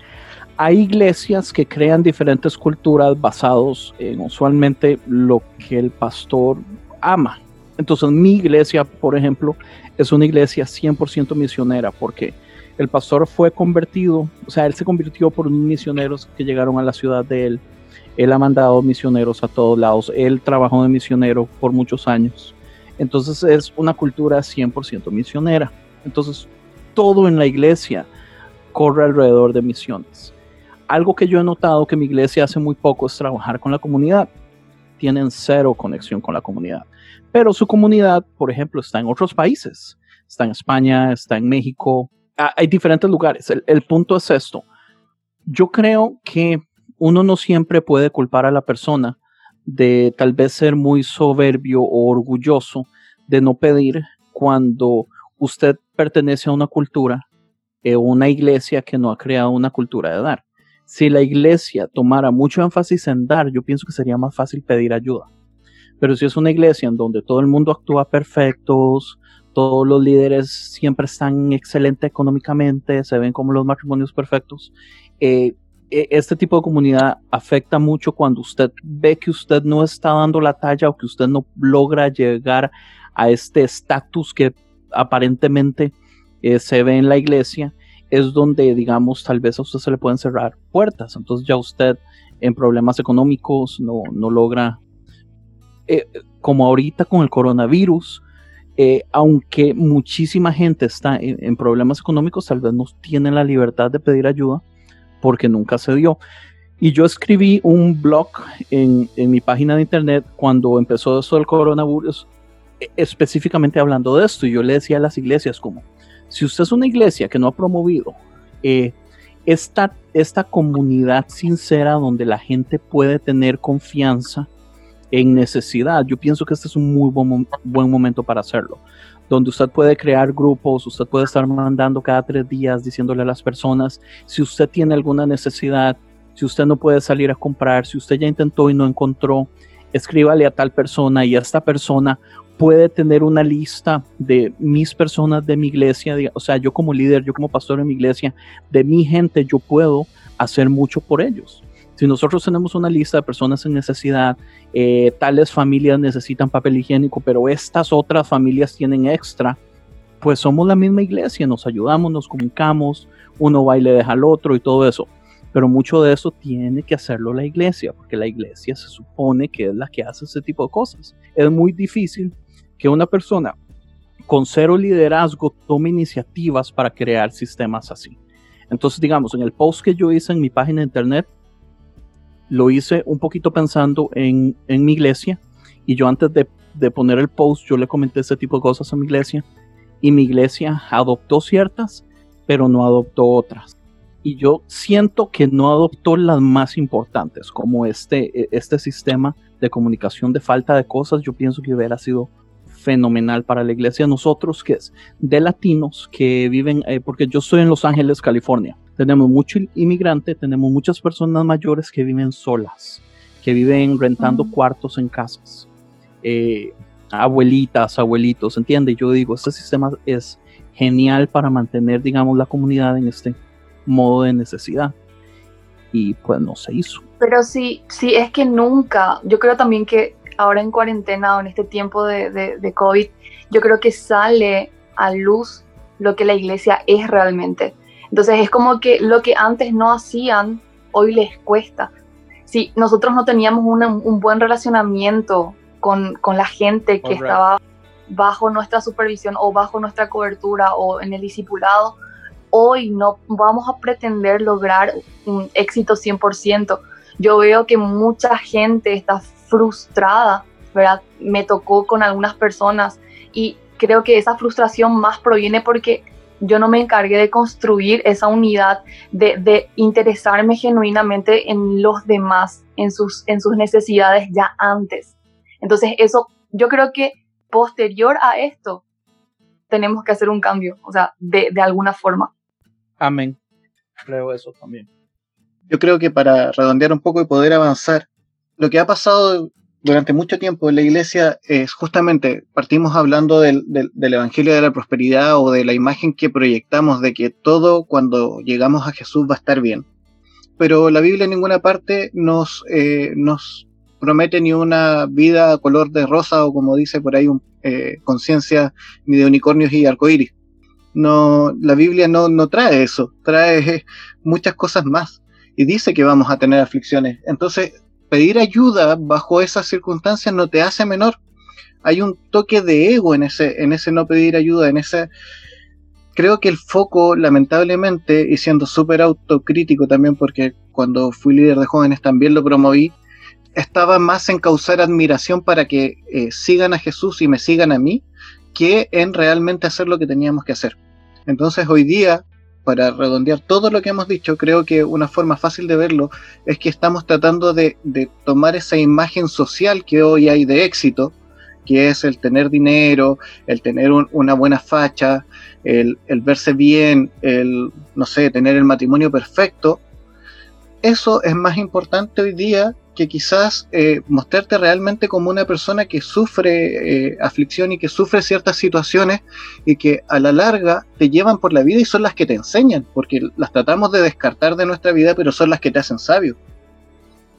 Hay iglesias que crean diferentes culturas basados en usualmente lo que el pastor ama, entonces mi iglesia, por ejemplo, es una iglesia 100% misionera porque el pastor fue convertido, o sea, él se convirtió por unos misioneros que llegaron a la ciudad de él. Él ha mandado misioneros a todos lados. Él trabajó de misionero por muchos años. Entonces es una cultura 100% misionera. Entonces todo en la iglesia corre alrededor de misiones. Algo que yo he notado que mi iglesia hace muy poco es trabajar con la comunidad. Tienen cero conexión con la comunidad pero su comunidad, por ejemplo, está en otros países. Está en España, está en México, ah, hay diferentes lugares. El, punto es esto. Yo creo que uno no siempre puede culpar a la persona de tal vez ser muy soberbio o orgulloso de no pedir cuando usted pertenece a una cultura o eh, una iglesia que no ha creado una cultura de dar. Si la iglesia tomara mucho énfasis en dar, yo pienso que sería más fácil pedir ayuda. Pero si es una iglesia en donde todo el mundo actúa perfectos, todos los líderes siempre están excelentes económicamente, se ven como los matrimonios perfectos, eh, e, este tipo de comunidad afecta mucho cuando usted ve que usted no está dando la talla o que usted no logra llegar a este estatus que aparentemente eh, se ve en la iglesia, es donde, digamos, tal vez a usted se le pueden cerrar puertas. Entonces ya usted en problemas económicos no, no logra eh, como ahorita con el coronavirus, eh, aunque muchísima gente está en, problemas económicos, tal vez no tienen la libertad de pedir ayuda porque nunca se dio. Y yo escribí un blog en, mi página de internet cuando empezó eso del coronavirus, e, específicamente hablando de esto. Y yo le decía a las iglesias como, si usted es una iglesia que no ha promovido eh, esta, esta comunidad sincera donde la gente puede tener confianza en necesidad, yo pienso que este es un muy buen, momento para hacerlo donde usted puede crear grupos, usted puede estar mandando cada tres días diciéndole a las personas, si usted tiene alguna necesidad, si usted no puede salir a comprar, si usted ya intentó y no encontró, escríbale a tal persona y esta persona puede tener una lista de mis personas de mi iglesia, o sea, yo como líder, yo como pastor en mi iglesia, de mi gente, yo puedo hacer mucho por ellos. Si nosotros tenemos una lista de personas en necesidad, eh, tales familias necesitan papel higiénico, pero estas otras familias tienen extra, pues somos la misma iglesia, nos ayudamos, nos comunicamos, uno va y le deja al otro y todo eso. Pero mucho de eso tiene que hacerlo la iglesia, porque la iglesia se supone que es la que hace ese tipo de cosas. Es muy difícil que una persona con cero liderazgo tome iniciativas para crear sistemas así. Entonces, digamos, en el post que yo hice en mi página de internet, lo hice un poquito pensando en, mi iglesia y yo antes de, de, poner el post, yo le comenté ese tipo de cosas a mi iglesia y mi iglesia adoptó ciertas, pero no adoptó otras. Y yo siento que no adoptó las más importantes, como este, e, este sistema de comunicación de falta de cosas, yo pienso que hubiera sido fenomenal para la iglesia. Nosotros, que es de latinos que viven, eh, porque yo estoy en Los Ángeles, California, tenemos mucho inmigrante, tenemos muchas personas mayores que viven solas, que viven rentando cuartos en casas. Eh, abuelitas, abuelitos, ¿entiende? Yo digo, este sistema es genial para mantener, digamos, la comunidad en este modo de necesidad. Y pues no se hizo. Pero sí, sí, es que nunca, yo creo también que ahora en cuarentena o en este tiempo de, de, COVID, yo creo que sale a luz lo que la iglesia es realmente. Entonces es como que lo que antes no hacían, hoy les cuesta. Si nosotros no teníamos un buen relacionamiento con, con la gente que estaba bajo nuestra supervisión o bajo nuestra cobertura o en el discipulado, hoy no vamos a pretender lograr un éxito 100%. Yo veo que mucha gente está frustrada, ¿verdad? Me tocó con algunas personas y creo que esa frustración más proviene porque yo no me encargué de construir esa unidad, de, interesarme genuinamente en los demás, en sus, en sus necesidades ya antes. Entonces eso, yo creo que posterior a esto, tenemos que hacer un cambio, o sea, de, de alguna forma. Amén. Creo eso también. Yo creo que para redondear un poco y poder avanzar, lo que ha pasado durante mucho tiempo en la iglesia es justamente, partimos hablando del, Evangelio de la Prosperidad o de la imagen que proyectamos de que todo cuando llegamos a Jesús va a estar bien. Pero la Biblia en ninguna parte nos, eh, nos promete ni una vida color de rosa o como dice por ahí, eh, conciencia ni de unicornios y arcoíris. No, la Biblia no, no trae eso, trae <laughs> muchas cosas más y dice que vamos a tener aflicciones. Entonces, pedir ayuda bajo esas circunstancias no te hace menor. Hay un toque de ego en ese, en ese no pedir ayuda, en ese... Creo que el foco, lamentablemente, y siendo súper autocrítico también, porque cuando fui líder de jóvenes también lo promoví, estaba más en causar admiración para que eh, sigan a Jesús y me sigan a mí, que en realmente hacer lo que teníamos que hacer. Entonces hoy día para redondear todo lo que hemos dicho, creo que una forma fácil de verlo es que estamos tratando de, tomar esa imagen social que hoy hay de éxito, que es el tener dinero, el tener una buena facha, el, el, verse bien, el, no sé, tener el matrimonio perfecto. Eso es más importante hoy día que quizás eh, mostrarte realmente como una persona que sufre eh, aflicción y que sufre ciertas situaciones y que a la larga te llevan por la vida y son las que te enseñan, porque las tratamos de descartar de nuestra vida, pero son las que te hacen sabio.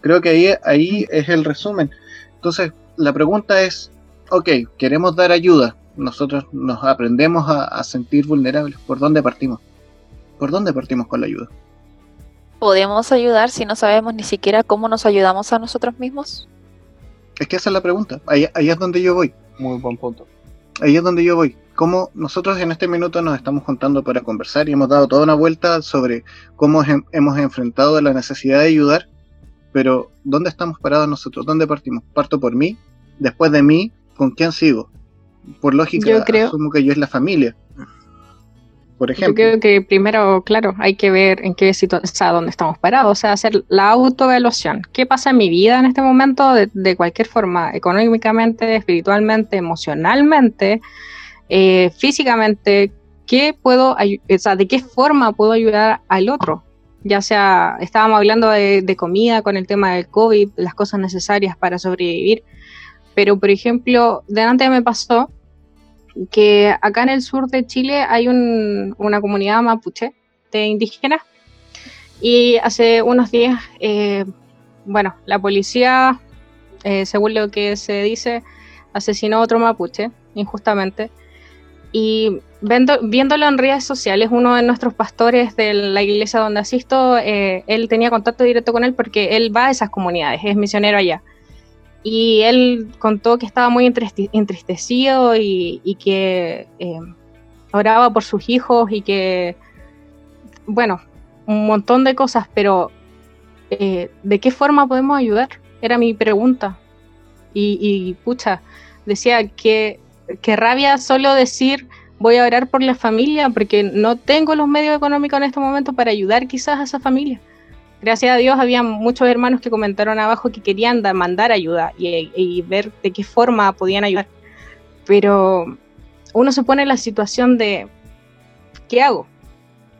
Creo que ahí, ahí es el resumen. Entonces, la pregunta es, ok, queremos dar ayuda, nosotros nos aprendemos a sentir vulnerables, ¿por dónde partimos? ¿Por dónde partimos con la ayuda? Podemos ayudar si no sabemos ni siquiera cómo nos ayudamos a nosotros mismos? Es que esa es la pregunta. Ahí, es donde yo voy. Muy buen punto. Ahí es donde yo voy. Cómo nosotros en este minuto nos estamos juntando para conversar y hemos dado toda una vuelta sobre cómo hemos enfrentado la necesidad de ayudar, pero ¿dónde estamos parados nosotros? ¿Dónde partimos? Parto por mí, después de mí, ¿con quién sigo? Por lógica, yo creo... asumo que yo es la familia por ejemplo. Yo creo que primero, claro, hay que ver en qué situación, o sea, dónde estamos parados, o sea, hacer la autoevaluación. ¿Qué pasa en mi vida en este momento de, cualquier forma, económicamente, espiritualmente, emocionalmente, eh, físicamente? ¿Qué puedo, o sea, de qué forma puedo ayudar al otro? ya sea, estábamos hablando de, de comida con el tema del COVID, las cosas necesarias para sobrevivir, pero por ejemplo, delante me pasó que acá en el sur de Chile hay un- una comunidad mapuche de indígenas y hace unos días, eh, bueno, la policía, eh, según lo que se dice, asesinó a otro mapuche injustamente. Y viendo- viéndolo en redes sociales, uno de nuestros pastores de la iglesia donde asisto, eh, él tenía contacto directo con él porque él va a esas comunidades, es misionero allá. Y él contó que estaba muy entristecido y, y que eh, oraba por sus hijos y que, bueno, un montón de cosas, pero eh, ¿de qué forma podemos ayudar? Era mi pregunta. Y, y pucha, decía que, que rabia solo decir voy a orar por la familia porque no tengo los medios económicos en este momento para ayudar quizás a esa familia. Gracias a Dios había muchos hermanos que comentaron abajo que querían da- mandar ayuda y, y ver de qué forma podían ayudar. Pero uno se pone en la situación de ¿qué hago?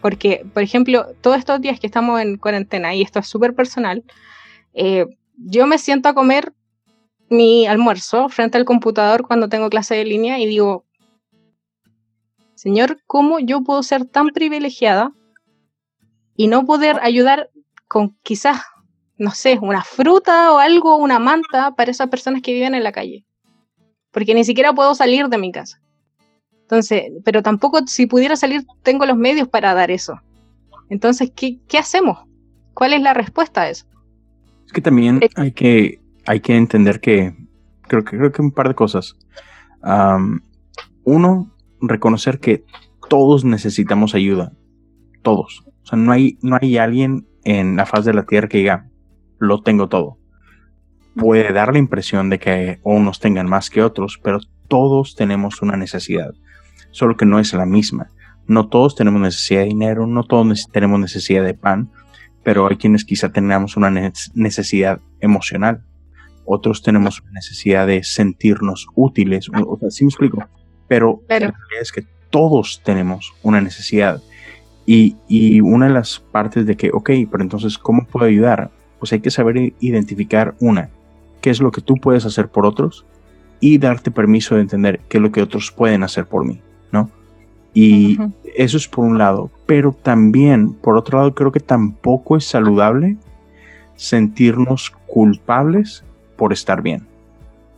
Porque, por ejemplo, todos estos días que estamos en cuarentena, y esto es súper personal, eh, yo me siento a comer mi almuerzo frente al computador cuando tengo clase de línea y digo, Señor, ¿cómo yo puedo ser tan privilegiada y no poder ayudar con quizás, no sé, una fruta o algo, una manta para esas personas que viven en la calle? Porque ni siquiera puedo salir de mi casa. Entonces, pero tampoco si pudiera salir tengo los medios para dar eso. Entonces, ¿qué, qué hacemos? ¿Cuál es la respuesta a eso? Es que también Eh. hay que, hay que entender que creo que creo que un par de cosas. Am, uno, reconocer que todos necesitamos ayuda. Todos. O sea, no hay, no hay alguien en la faz de la tierra que diga, lo tengo todo. Puede dar la impresión de que unos tengan más que otros, pero todos tenemos una necesidad. Solo que no es la misma. No todos tenemos necesidad de dinero, no todos tenemos necesidad de pan, pero hay quienes quizá tengamos una ne- necesidad emocional. Otros tenemos una necesidad de sentirnos útiles. O sea, sí me explico. Pero Claro. la realidad es que todos tenemos una necesidad. Y, y una de las partes de que, ok, pero entonces, ¿cómo puedo ayudar? Pues hay que saber identificar una, qué es lo que tú puedes hacer por otros y darte permiso de entender qué es lo que otros pueden hacer por mí, ¿no? Y eso es por un lado, pero también, por otro lado, creo que tampoco es saludable sentirnos culpables por estar bien.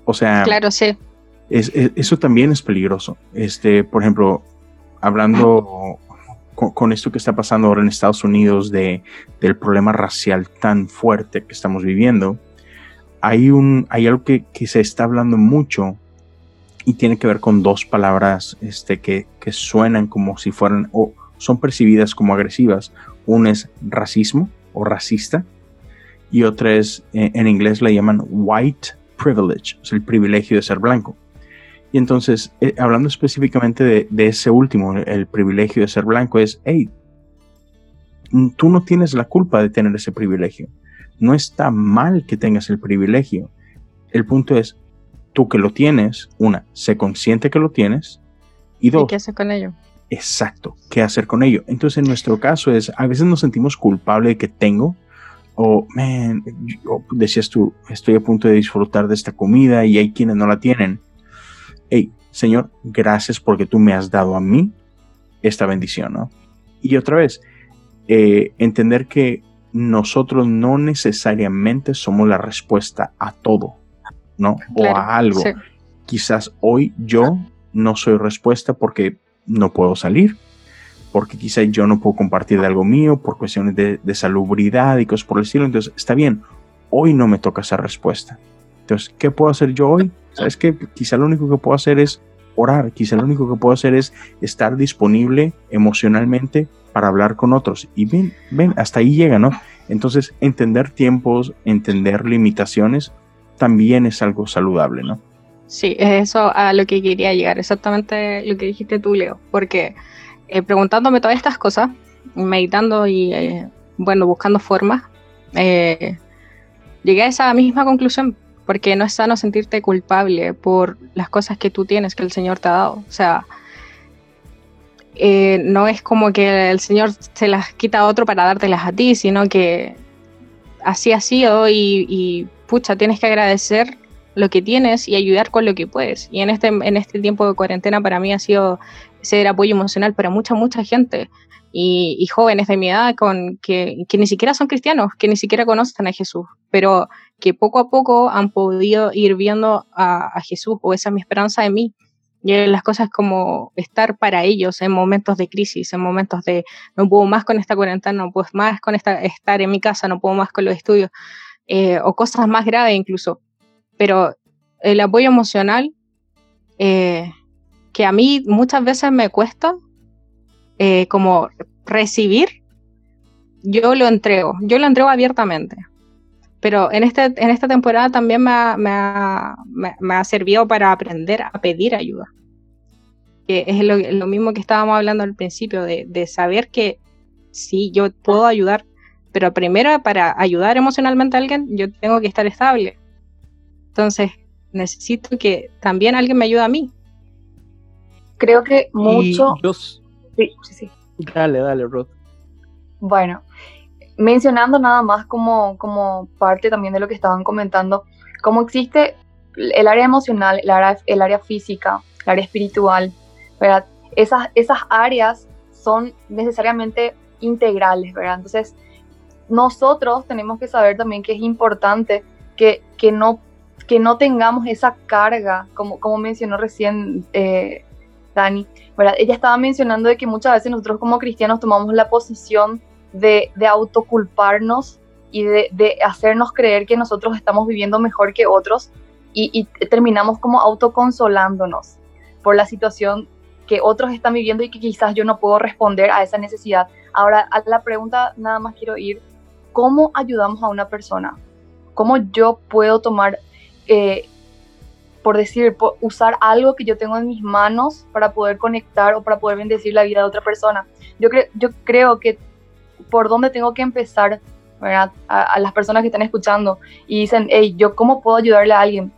O sea, Claro, sí. es- es- eso también es peligroso. Este, por ejemplo, hablando con, esto que está pasando ahora en Estados Unidos de, del problema racial tan fuerte que estamos viviendo, hay, un, hay algo que, que se está hablando mucho y tiene que ver con dos palabras este, que, que suenan como si fueran o son percibidas como agresivas. Una es racismo o racista y otra es, eh, en inglés le llaman white privilege, sea, el privilegio de ser blanco. Y entonces, eh, hablando específicamente de, de ese último, el privilegio de ser blanco, es, hey, tú no tienes la culpa de tener ese privilegio. No está mal que tengas el privilegio. El punto es, tú que lo tienes, una, sé consciente que lo tienes, y ¿Y dos, qué haces con ello? exacto, qué hacer con ello. Entonces, en nuestro caso es, a veces nos sentimos culpables de que tengo, o, man, yo- decías tú, estoy a punto de disfrutar de esta comida y hay quienes no la tienen. Hey, Señor, gracias porque tú me has dado a mí esta bendición, ¿no? Y otra vez, eh, entender que nosotros no necesariamente somos la respuesta a todo, ¿no? o a algo sí. quizás hoy yo no soy respuesta porque no puedo salir, porque quizás yo no puedo compartir de algo mío por cuestiones de, de salubridad y cosas por el estilo. Entonces, está bien, hoy no me toca esa respuesta. Entonces, ¿qué puedo hacer yo hoy? ¿Sabes qué? Quizá lo único que puedo hacer es orar, quizá lo único que puedo hacer es estar disponible emocionalmente para hablar con otros. Y ven, ven, hasta ahí llega, ¿no? Entonces, entender tiempos, entender limitaciones, también es algo saludable, ¿no? Sí, es eso a lo que quería llegar, exactamente lo que dijiste tú, Leo, porque eh, preguntándome todas estas cosas, meditando y, eh, bueno, buscando formas, eh, llegué a esa misma conclusión, porque no es sano sentirte culpable por las cosas que tú tienes, que el Señor te ha dado. O sea, eh, no es como que el Señor se las quita a otro para dártelas a ti, sino que así ha sido y, y pucha, tienes que agradecer lo que tienes y ayudar con lo que puedes. Y en este, en este tiempo de cuarentena para mí ha sido ser apoyo emocional para mucha, mucha gente y, jóvenes de mi edad con, que, que, ni siquiera son cristianos, que ni siquiera conocen a Jesús, pero que poco a poco han podido ir viendo a, Jesús o esa es mi esperanza de mí. Y las cosas como estar para ellos en momentos de crisis, en momentos de no puedo más con esta cuarentena, no puedo más con esta, estar en mi casa, no puedo más con los estudios, eh, o cosas más graves incluso. Pero el apoyo emocional, eh, que a mí muchas veces me cuesta, eh, como recibir, yo lo entrego, yo lo entrego abiertamente. Pero en, este, en esta temporada también me ha, me, ha, me, ha, servido para aprender a pedir ayuda. Que es lo, lo mismo que estábamos hablando al principio, de, de, saber que sí, yo puedo ayudar, pero primero para ayudar emocionalmente a alguien, yo tengo que estar estable. Entonces, necesito que también alguien me ayude a mí. Creo que mucho... Sí, sí, sí. Dale, dale, Ruth. Bueno, mencionando nada más como, como parte también de lo que estaban comentando, cómo existe el área emocional, el área, el área física, el área espiritual, ¿verdad? Esas, esas áreas son necesariamente integrales, ¿verdad? Entonces, nosotros tenemos que saber también que es importante que, que, no, que no tengamos esa carga, como, como mencionó recién eh, Dani, ¿verdad? Ella estaba mencionando de que muchas veces nosotros como cristianos tomamos la posición de, de autoculparnos y de, hacernos creer que nosotros estamos viviendo mejor que otros y, y terminamos como autoconsolándonos por la situación que otros están viviendo y que quizás yo no puedo responder a esa necesidad. Ahora, a la pregunta nada más quiero ir, ¿cómo ayudamos a una persona? ¿Cómo yo puedo tomar eh, por decir, usar algo que yo tengo en mis manos para poder conectar o para poder bendecir la vida de otra persona. Yo, creo yo creo que por dónde tengo que empezar, ¿verdad? A, las personas que están escuchando y dicen, hey, ¿yo cómo puedo ayudarle a alguien?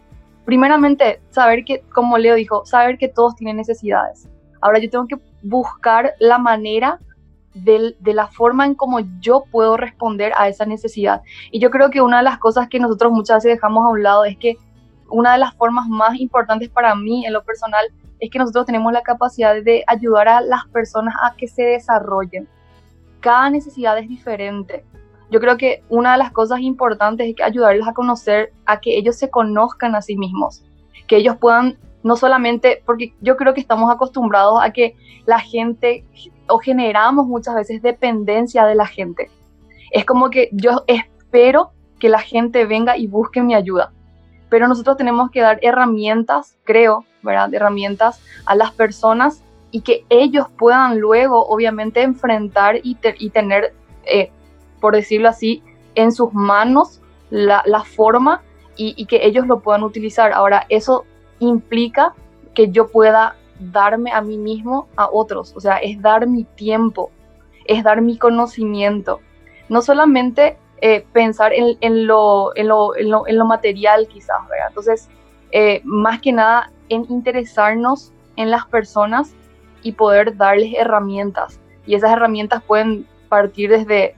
Primeramente, saber que, como Leo dijo, saber que todos tienen necesidades. Ahora yo tengo que buscar la manera de, de, la forma en cómo yo puedo responder a esa necesidad. Y yo creo que una de las cosas que nosotros muchas veces dejamos a un lado es que una de las formas más importantes para mí en lo personal es que nosotros tenemos la capacidad de ayudar a las personas a que se desarrollen. Cada necesidad es diferente. Yo creo que una de las cosas importantes es que ayudarles a conocer, a que ellos se conozcan a sí mismos, que ellos puedan no solamente, porque yo creo que estamos acostumbrados a que la gente o generamos muchas veces dependencia de la gente. Es como que yo espero que la gente venga y busque mi ayuda pero nosotros tenemos que dar herramientas, creo, ¿verdad? Herramientas a las personas y que ellos puedan luego, obviamente, enfrentar y, y tener, eh, por decirlo así, en sus manos la, la forma y, y, que ellos lo puedan utilizar. Ahora, eso implica que yo pueda darme a mí mismo a otros, o sea, es dar mi tiempo, es dar mi conocimiento. No solamente eh, pensar en, en, lo, en, lo, en, lo, en, lo, material quizás, ¿verdad? Entonces, eh, más que nada en interesarnos en las personas y poder darles herramientas. Y esas herramientas pueden partir desde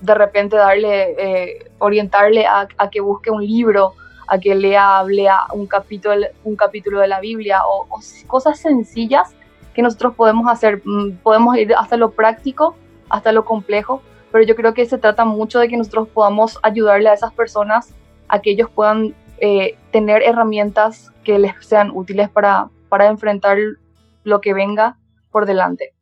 de repente darle, eh, orientarle a, que busque un libro, a que lea, lea un, capítulo, un capítulo de la Biblia o, o cosas sencillas que nosotros podemos hacer. Mm, podemos ir hasta lo práctico, hasta lo complejo, pero yo creo que se trata mucho de que nosotros podamos ayudarle a esas personas a que ellos puedan eh, tener herramientas que les sean útiles para, para enfrentar lo que venga por delante.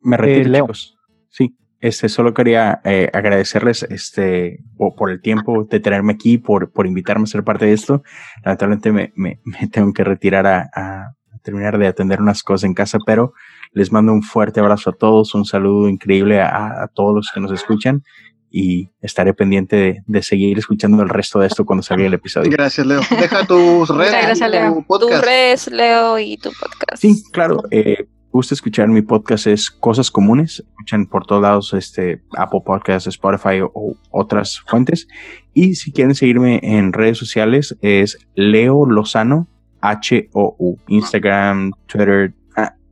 Me retiro, eh, chicos. Sí, este, solo quería eh, agradecerles este, por, por, el tiempo de tenerme aquí, por, por invitarme a ser parte de esto. Lamentablemente me, me, <laughs> me tengo que retirar a, a, terminar de atender unas cosas en casa, pero les mando un fuerte abrazo a todos, un saludo increíble a, a todos los que nos escuchan y estaré pendiente de, de, seguir escuchando el resto de esto cuando salga el episodio. Gracias, Leo. Deja tus <laughs> redes, gracias, Leo. Tu podcast. Tus redes, Leo, y tu podcast. Sí, claro. Eh, gusta escuchar mi podcast es Cosas Comunes. Escuchan por todos lados este Apple Podcasts, Spotify o, o otras fuentes. Y si quieren seguirme en redes sociales es Leo Lozano H-O-U. Instagram, Twitter,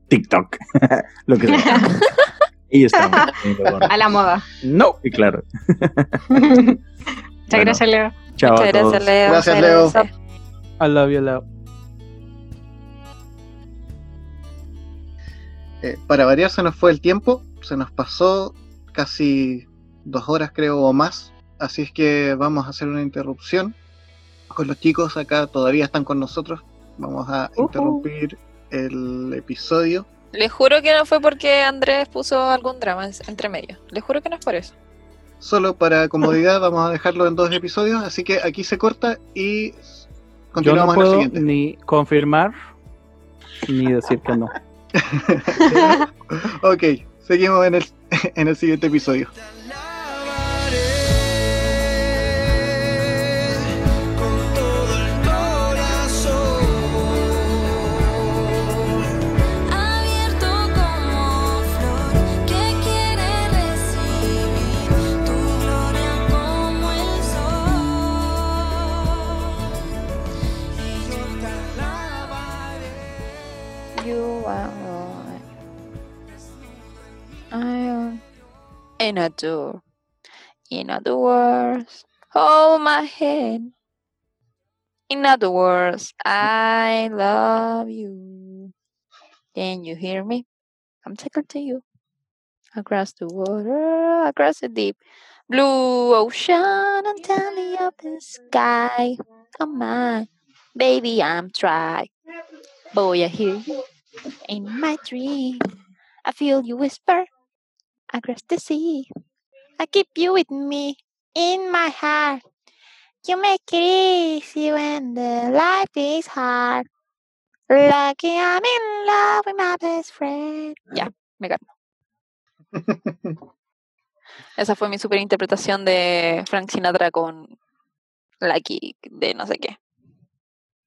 TikTok, <laughs> lo que sea. <laughs> y estamos. <laughs> A la moda. No, y claro. Muchas Bueno. gracias, Leo. Chao Muchas a todos. gracias, Leo. Gracias, Leo. I love you, Leo. Eh, para variar se nos fue el tiempo, se nos pasó casi dos horas creo o más, así es que vamos a hacer una interrupción con los chicos acá, todavía están con nosotros, vamos a interrumpir el episodio. Les juro que no fue porque Andrés puso algún drama en- entre medio. Les juro que no es por eso. Solo para comodidad <laughs> vamos a dejarlo en dos episodios, así que aquí se corta y Yo no continuamos en el puedo siguiente. ni confirmar ni decir que no. <laughs> ok, seguimos en el, <laughs> en el siguiente episodio. In a door. In other words, hold my hand. In other words, I love you. Can you hear me? I'm talking to you. Across the water, across the deep blue ocean, until the open sky. Come on, baby, I'm trying. Boy, I hear you in my dream. I feel you whisper across the sea. I keep you with me in my heart. You make it easy when the life is hard. Lucky I'm in love with my best friend. Ya, me calmo. Esa fue mi super interpretación de Frank Sinatra con Lucky de no sé qué.